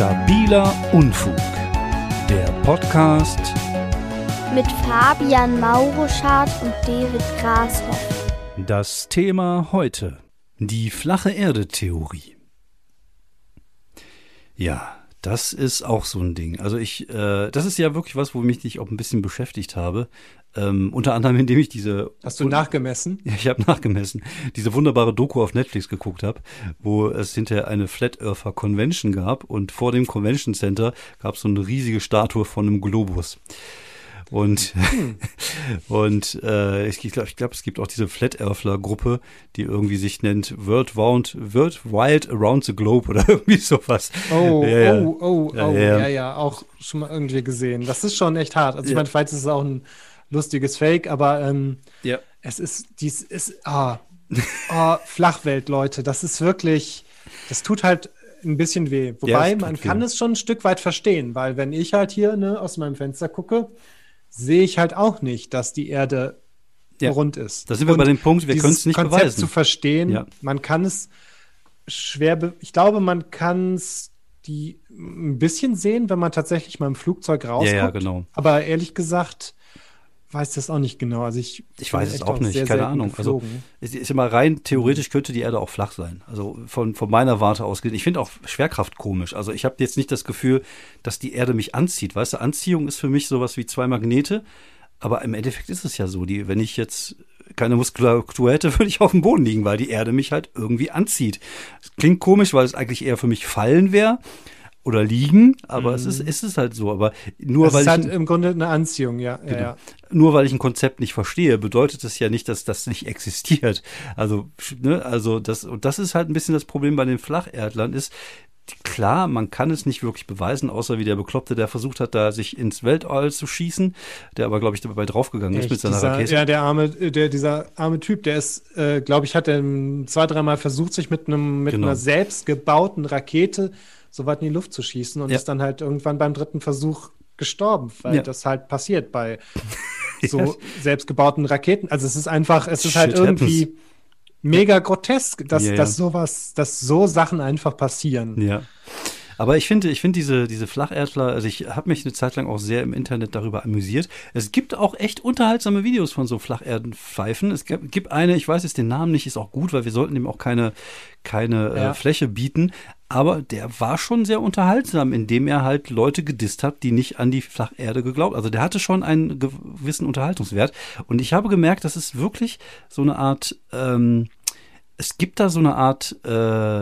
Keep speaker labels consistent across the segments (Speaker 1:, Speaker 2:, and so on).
Speaker 1: Stabiler Unfug. Der Podcast
Speaker 2: mit Fabian Mauruschardt und David Grashoff.
Speaker 1: Das Thema heute: die flache Erde-Theorie. Ja, das ist auch so ein Ding. Also ich, äh, das ist ja wirklich was, wo mich ich auch ein bisschen beschäftigt habe. Ähm, unter anderem, indem ich diese.
Speaker 3: Hast du nachgemessen?
Speaker 1: Ja, ich habe nachgemessen. Diese wunderbare Doku auf Netflix geguckt habe, wo es hinterher eine Flat Earther Convention gab und vor dem Convention Center gab es so eine riesige Statue von einem Globus. Und, hm. und äh, ich glaube, ich glaub, es gibt auch diese Flat Earthler Gruppe, die irgendwie sich nennt World Round, World Wild Around the Globe oder irgendwie sowas.
Speaker 3: Oh, ja, oh, oh, ja, oh, ja, ja, ja, auch schon mal irgendwie gesehen. Das ist schon echt hart. Also ich meine, vielleicht ist es auch ein lustiges Fake, aber ähm, ja. es ist, dies ist, ah, oh, Flachwelt, Leute, das ist wirklich, das tut halt ein bisschen weh. Wobei, ja, man kann weh. es schon ein Stück weit verstehen, weil wenn ich halt hier ne, aus meinem Fenster gucke, sehe ich halt auch nicht, dass die Erde ja. rund ist.
Speaker 1: Da sind wir Und bei dem Punkt, wir können es nicht
Speaker 3: Konzept
Speaker 1: beweisen.
Speaker 3: zu verstehen, ja. man kann es schwer, ich glaube, man kann es die ein bisschen sehen, wenn man tatsächlich mal im Flugzeug rauskommt.
Speaker 1: Ja, ja, genau.
Speaker 3: Aber ehrlich gesagt, weiß das auch nicht genau. Also ich,
Speaker 1: ich weiß es auch nicht, sehr, keine Ahnung. Also ist, ist immer rein theoretisch könnte die Erde auch flach sein. Also von, von meiner Warte aus. Ich finde auch Schwerkraft komisch. Also ich habe jetzt nicht das Gefühl, dass die Erde mich anzieht. Weißt du, Anziehung ist für mich sowas wie zwei Magnete. Aber im Endeffekt ist es ja so, die, wenn ich jetzt keine Muskulatur hätte, würde ich auf dem Boden liegen, weil die Erde mich halt irgendwie anzieht. Das klingt komisch, weil es eigentlich eher für mich fallen wäre oder liegen, aber mhm. es ist, ist es halt so. Aber nur
Speaker 3: es
Speaker 1: weil
Speaker 3: ist
Speaker 1: ich
Speaker 3: halt im Grunde eine Anziehung, ja.
Speaker 1: Genau.
Speaker 3: ja.
Speaker 1: Nur weil ich ein Konzept nicht verstehe, bedeutet das ja nicht, dass das nicht existiert. Also, ne, also das, und das ist halt ein bisschen das Problem bei den Flacherdlern ist, klar, man kann es nicht wirklich beweisen, außer wie der Bekloppte, der versucht hat, da sich ins Weltall zu schießen, der aber, glaube ich, dabei draufgegangen ist mit seiner
Speaker 3: dieser,
Speaker 1: Rakete.
Speaker 3: Ja, der arme, der, dieser arme Typ, der ist, äh, glaube ich, hat er zwei, dreimal versucht, sich mit einem, mit genau. einer selbstgebauten Rakete so weit in die Luft zu schießen und ja. ist dann halt irgendwann beim dritten Versuch gestorben, weil ja. das halt passiert bei so selbstgebauten Raketen. Also es ist einfach, es ist halt Shit halt irgendwie happens. Mega grotesk, dass, ja, dass sowas, dass so Sachen einfach passieren.
Speaker 1: Ja. Aber ich finde, ich finde diese, diese Flacherdler, also ich habe mich eine Zeit lang auch sehr im Internet darüber amüsiert. Es gibt auch echt unterhaltsame Videos von so Flacherdenpfeifen. Es gibt eine, ich weiß jetzt den Namen nicht, ist auch gut, weil wir sollten dem auch keine, keine äh, ja. äh, Fläche bieten. Aber der war schon sehr unterhaltsam, indem er halt Leute gedisst hat, die nicht an die Flacherde geglaubt. Also der hatte schon einen gewissen Unterhaltungswert. Und ich habe gemerkt, das ist wirklich so eine Art ähm, es gibt da so eine Art, äh,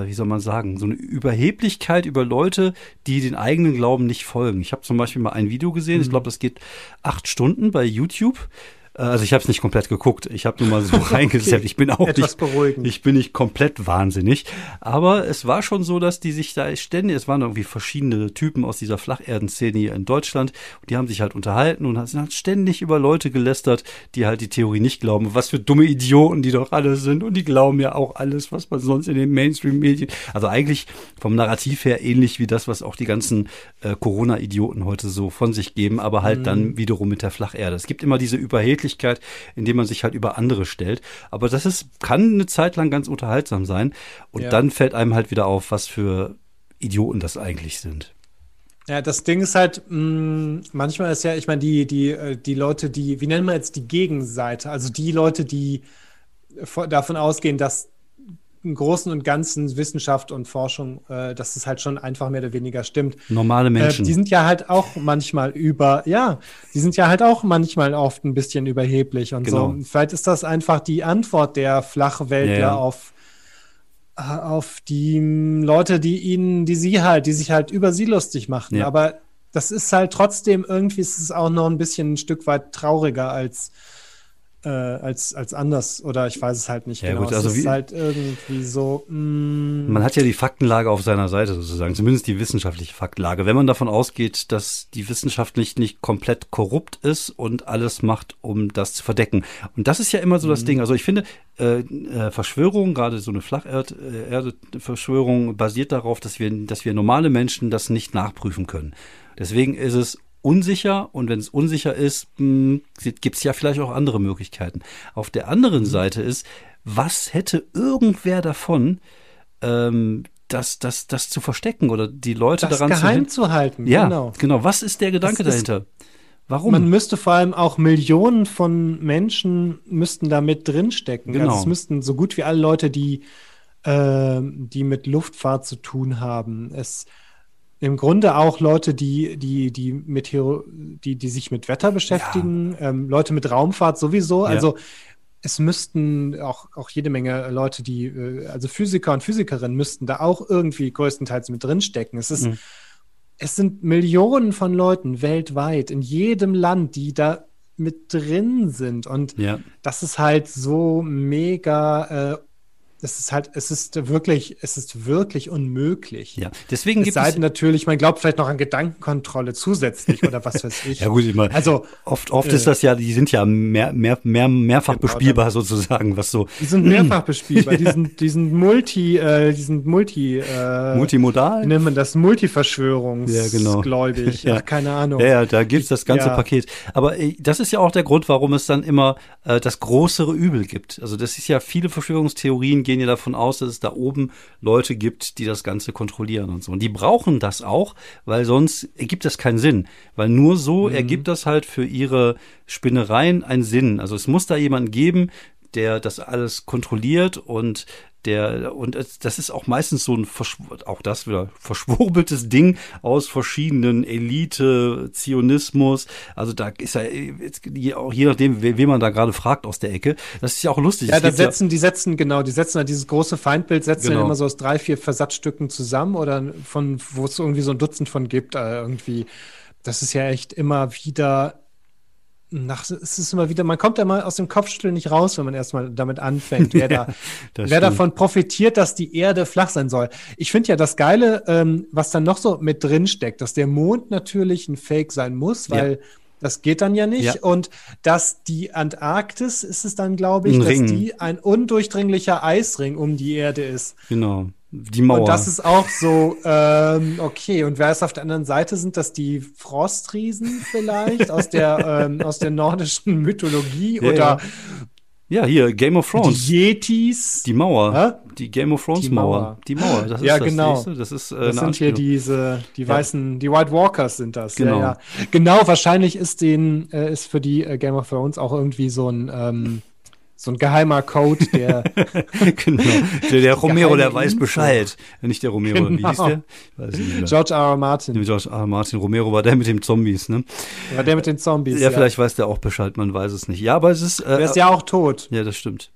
Speaker 1: wie soll man sagen, so eine Überheblichkeit über Leute, die den eigenen Glauben nicht folgen. Ich habe zum Beispiel mal ein Video gesehen, mhm. ich glaube, das geht acht Stunden bei YouTube. Äh, also ich habe es nicht komplett geguckt. Ich habe nur mal so reingesetzt. Ich bin auch nicht, beruhigend. ich bin nicht komplett wahnsinnig. Aber es war schon so, dass die sich da ständig, es waren irgendwie verschiedene Typen aus dieser Flacherdenszene hier in Deutschland. Die haben sich halt unterhalten und sind halt ständig über Leute gelästert, die halt die Theorie nicht glauben. Was für dumme Idioten die doch alle sind. Und die glauben ja auch alles, was man sonst in den Mainstream-Medien. Also eigentlich vom Narrativ her ähnlich wie das, was auch die ganzen äh, Corona-Idioten heute so von sich geben, aber halt mhm. dann wiederum mit der Flacherde. Es gibt immer diese Überhebliche Möglichkeit, indem man sich halt über andere stellt. Aber das ist, kann eine Zeit lang ganz unterhaltsam sein. Und ja. dann fällt einem halt wieder auf, was für Idioten das eigentlich sind.
Speaker 3: Ja, das Ding ist halt, mh, mm, manchmal ist ja, ich meine, die, die, äh, die Leute, die, wie nennen wir jetzt die Gegenseite? Also die Leute, die davon ausgehen, dass im Großen und Ganzen Wissenschaft und Forschung, äh, dass es halt schon einfach mehr oder weniger stimmt.
Speaker 1: Normale Menschen.
Speaker 3: Äh, die sind ja halt auch manchmal über, ja, die sind ja halt auch manchmal oft ein bisschen überheblich und genau. so. Vielleicht ist das einfach die Antwort der Flachweltler ja, auf äh, auf die Leute, die ihnen, die sie halt, die sich halt über sie lustig machen. Ja. Aber das ist halt trotzdem irgendwie ist es auch noch ein bisschen ein Stück weit trauriger als äh, als, als anders oder ich weiß es halt nicht
Speaker 1: ja,
Speaker 3: genau.
Speaker 1: Gut, also
Speaker 3: es
Speaker 1: ist
Speaker 3: halt irgendwie so.
Speaker 1: Mm. Man hat ja die Faktenlage auf seiner Seite sozusagen, zumindest die wissenschaftliche Faktenlage. Wenn man davon ausgeht, dass die Wissenschaft nicht, nicht komplett korrupt ist und alles macht, um das zu verdecken. Und das ist ja immer so das mm. Ding. Also ich finde, äh, äh, Verschwörung, gerade so eine Flacherde-Verschwörung, basiert darauf, dass wir, dass wir normale Menschen das nicht nachprüfen können. Deswegen ist es unsicher und wenn es unsicher ist, hm, gibt es ja vielleicht auch andere Möglichkeiten. Auf der anderen mhm. Seite ist, was hätte irgendwer davon, ähm, das, das, das zu verstecken oder die Leute
Speaker 3: das
Speaker 1: daran
Speaker 3: geheim zu, zu halten.
Speaker 1: Ja, genau. genau. Was ist der Gedanke das dahinter? Warum?
Speaker 3: Man müsste vor allem auch Millionen von Menschen müssten da mit drinstecken. Also genau. Also es müssten so gut wie alle Leute, die, äh, die mit Luftfahrt zu tun haben. Es im Grunde auch Leute, die, die, die mit die, die sich mit Wetter beschäftigen, ja. ähm, Leute mit Raumfahrt sowieso. Ja. Also es müssten auch, auch jede Menge Leute, die, äh, also Physiker und Physikerinnen müssten da auch irgendwie größtenteils mit drinstecken. Es ist, mhm. es sind Millionen von Leuten weltweit in jedem Land, die da mit drin sind. Und ja. das ist halt so mega äh, es ist halt, es ist wirklich, es ist wirklich unmöglich.
Speaker 1: Ja, deswegen
Speaker 3: gibt es. Sei natürlich, man glaubt vielleicht noch an Gedankenkontrolle zusätzlich oder was weiß ich.
Speaker 1: ja, gut, ich meine, also, oft, oft äh, ist das ja, die sind ja mehr, mehr, mehr, mehrfach genau, bespielbar sozusagen, was so.
Speaker 3: Die sind mehrfach bespielbar, die sind, die sind multi, äh, die sind multi, äh,
Speaker 1: multimodal.
Speaker 3: Nennt man das? Multiverschwörungsgläubig.
Speaker 1: Ja, genau.
Speaker 3: Ach, keine Ahnung.
Speaker 1: Ja, ja da gibt's das ganze ja. Paket. Aber äh, das ist ja auch der Grund, warum es dann immer äh, das größere Übel gibt. Also das ist ja viele Verschwörungstheorien gehen ja davon aus, dass es da oben Leute gibt, die das Ganze kontrollieren und so. Und die brauchen das auch, weil sonst ergibt das keinen Sinn. Weil nur so mhm. ergibt das halt für ihre Spinnereien einen Sinn. Also es muss da jemanden geben, der das alles kontrolliert und der, und das ist auch meistens so ein, auch das wieder, verschwurbeltes Ding aus verschiedenen Elite, Zionismus. Also da ist ja, auch je nachdem, wen man da gerade fragt aus der Ecke. Das ist ja auch lustig.
Speaker 3: Ja, da setzen, ja, die setzen, genau, die setzen halt dieses große Feindbild, setzen genau. immer so aus drei, vier Versatzstücken zusammen oder von, wo es irgendwie so ein Dutzend von gibt, äh, irgendwie. Das ist ja echt immer wieder nach, es ist immer wieder, man kommt ja mal aus dem Kopfschütteln nicht raus, wenn man erstmal damit anfängt, wer, ja, da, wer davon profitiert, dass die Erde flach sein soll. Ich finde ja das Geile, ähm, was dann noch so mit drin steckt, dass der Mond natürlich ein Fake sein muss, weil ja. das geht dann ja nicht. Ja. Und dass die Antarktis ist es dann, glaube ich, ein dass Ring. die ein undurchdringlicher Eisring um die Erde ist.
Speaker 1: Genau. Die Mauer.
Speaker 3: Und das ist auch so, ähm, okay. Und wer ist auf der anderen Seite? Sind das die Frostriesen vielleicht aus der, ähm, aus der nordischen Mythologie? Ja, oder
Speaker 1: ja. Ja, hier, Game of Thrones.
Speaker 3: Die Yetis.
Speaker 1: Die Mauer. Hä? Die Game of Thrones die Mauer. Mauer. Die Mauer,
Speaker 3: das ist ja,
Speaker 1: das,
Speaker 3: genau.
Speaker 1: Das ist,
Speaker 3: äh, das sind hier diese, die ja. weißen, die White Walkers sind das. Genau. Ja, ja. Genau, wahrscheinlich ist den, äh, ist für die äh, Game of Thrones auch irgendwie so ein, ähm, so ein geheimer Code, der.
Speaker 1: genau. Der, der Romero, der weiß Bescheid. Nicht der Romero, genau. wie hieß der?
Speaker 3: Ich weiß nicht George R. R. Martin.
Speaker 1: George R. R. Martin. Romero war der mit den Zombies, ne?
Speaker 3: War der mit den Zombies.
Speaker 1: Ja, ja, vielleicht weiß der auch Bescheid, man weiß es nicht. Ja, aber es ist.
Speaker 3: Äh, der ist ja auch tot.
Speaker 1: Ja, das stimmt.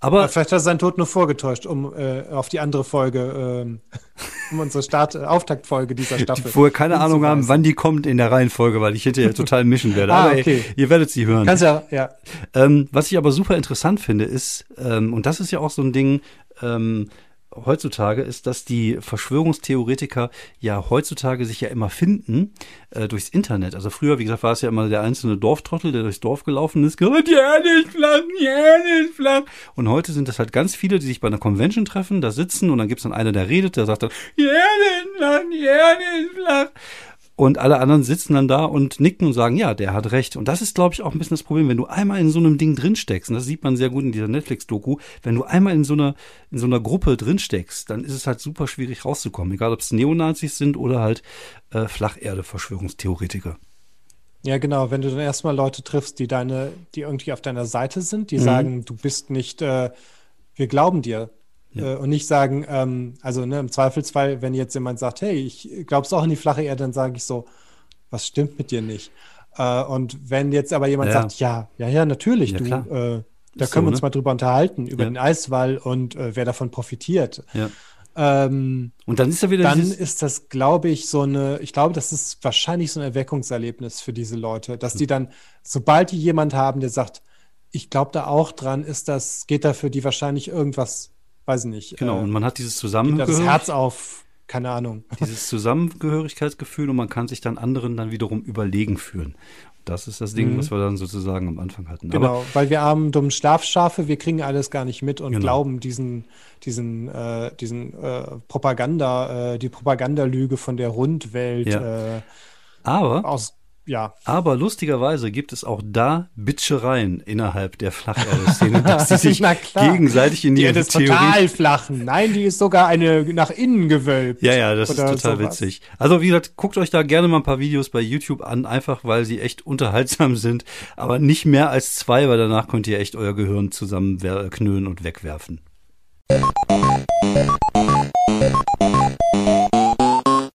Speaker 3: Aber vielleicht hat er seinen Tod nur vorgetäuscht, um äh, auf die andere Folge, äh, um unsere Start äh, Auftaktfolge dieser Staffel.
Speaker 1: Wo wir keine Ahnung haben, wann die kommt in der Reihenfolge, weil ich hinterher total mischen werde. ah, aber okay. ihr, ihr werdet sie hören.
Speaker 3: Kannst ja, ja.
Speaker 1: Ähm, was ich aber super interessant finde, ist, ähm, und das ist ja auch so ein Ding, ähm, heutzutage ist, dass die Verschwörungstheoretiker ja heutzutage sich ja immer finden äh, durchs Internet. Also früher, wie gesagt, war es ja immer der einzelne Dorftrottel, der durchs Dorf gelaufen ist, gesagt, die Erde ist flach, die Erde ist flach. Und heute sind es halt ganz viele, die sich bei einer Convention treffen, da sitzen und dann gibt es dann einer, der redet, der sagt dann, die Erde ist flach, die Erde ist flach. Und alle anderen sitzen dann da und nicken und sagen, ja, der hat recht. Und das ist, glaube ich, auch ein bisschen das Problem, wenn du einmal in so einem Ding drinsteckst, und das sieht man sehr gut in dieser Netflix-Doku, wenn du einmal in so einer, in so einer Gruppe drinsteckst, dann ist es halt super schwierig rauszukommen. Egal, ob es Neonazis sind oder halt äh, Flacherde-Verschwörungstheoretiker.
Speaker 3: Ja, genau. Wenn du dann erstmal Leute triffst, die deine, die irgendwie auf deiner Seite sind, die mhm. sagen, du bist nicht, äh, wir glauben dir, ja. Äh, und nicht sagen, ähm, also ne, im Zweifelsfall, wenn jetzt jemand sagt, hey, ich glaubst auch an die flache Erde, dann sage ich so, was stimmt mit dir nicht? Äh, und wenn jetzt aber jemand ja. sagt, ja, ja, ja, natürlich, ja, du, äh, da Ist können so, wir uns ne? mal drüber unterhalten, über den Eiswall und äh, wer davon profitiert. Ähm,
Speaker 1: und dann ist ja wieder
Speaker 3: Dann ist das, glaube ich, so eine, ich glaube, das ist wahrscheinlich so ein Erweckungserlebnis für diese Leute, dass die dann, sobald die jemand haben, der sagt, ich glaube da auch dran, ist das, geht da für die wahrscheinlich irgendwas weiß nicht.
Speaker 1: Genau, äh, und man hat dieses Zusammengehörigkeit.
Speaker 3: Das Herz auf, keine Ahnung.
Speaker 1: Dieses Zusammengehörigkeitsgefühl und man kann sich dann anderen dann wiederum überlegen fühlen. Das ist das Ding, mhm. was wir dann sozusagen am Anfang hatten.
Speaker 3: Genau, Aber, weil wir armen dummen Schlafschafe, wir kriegen alles gar nicht mit und genau. glauben diesen, diesen, äh, diesen äh, Propaganda, äh, die Propagandalüge von der Rundwelt.
Speaker 1: Ja. Äh, Aber
Speaker 3: aus ja.
Speaker 1: Aber lustigerweise gibt es auch da Bitschereien innerhalb der Flacherde-Szene, dass sie sich gegenseitig in die
Speaker 3: ist total flachen. Nein, die ist sogar eine nach innen gewölbt.
Speaker 1: Ja, ja, das ist total sowas. witzig. Also wie gesagt, guckt euch da gerne mal ein paar Videos bei YouTube an, einfach weil sie echt unterhaltsam sind. Aber nicht mehr als zwei, weil danach könnt ihr echt euer Gehirn zusammenknüllen und wegwerfen.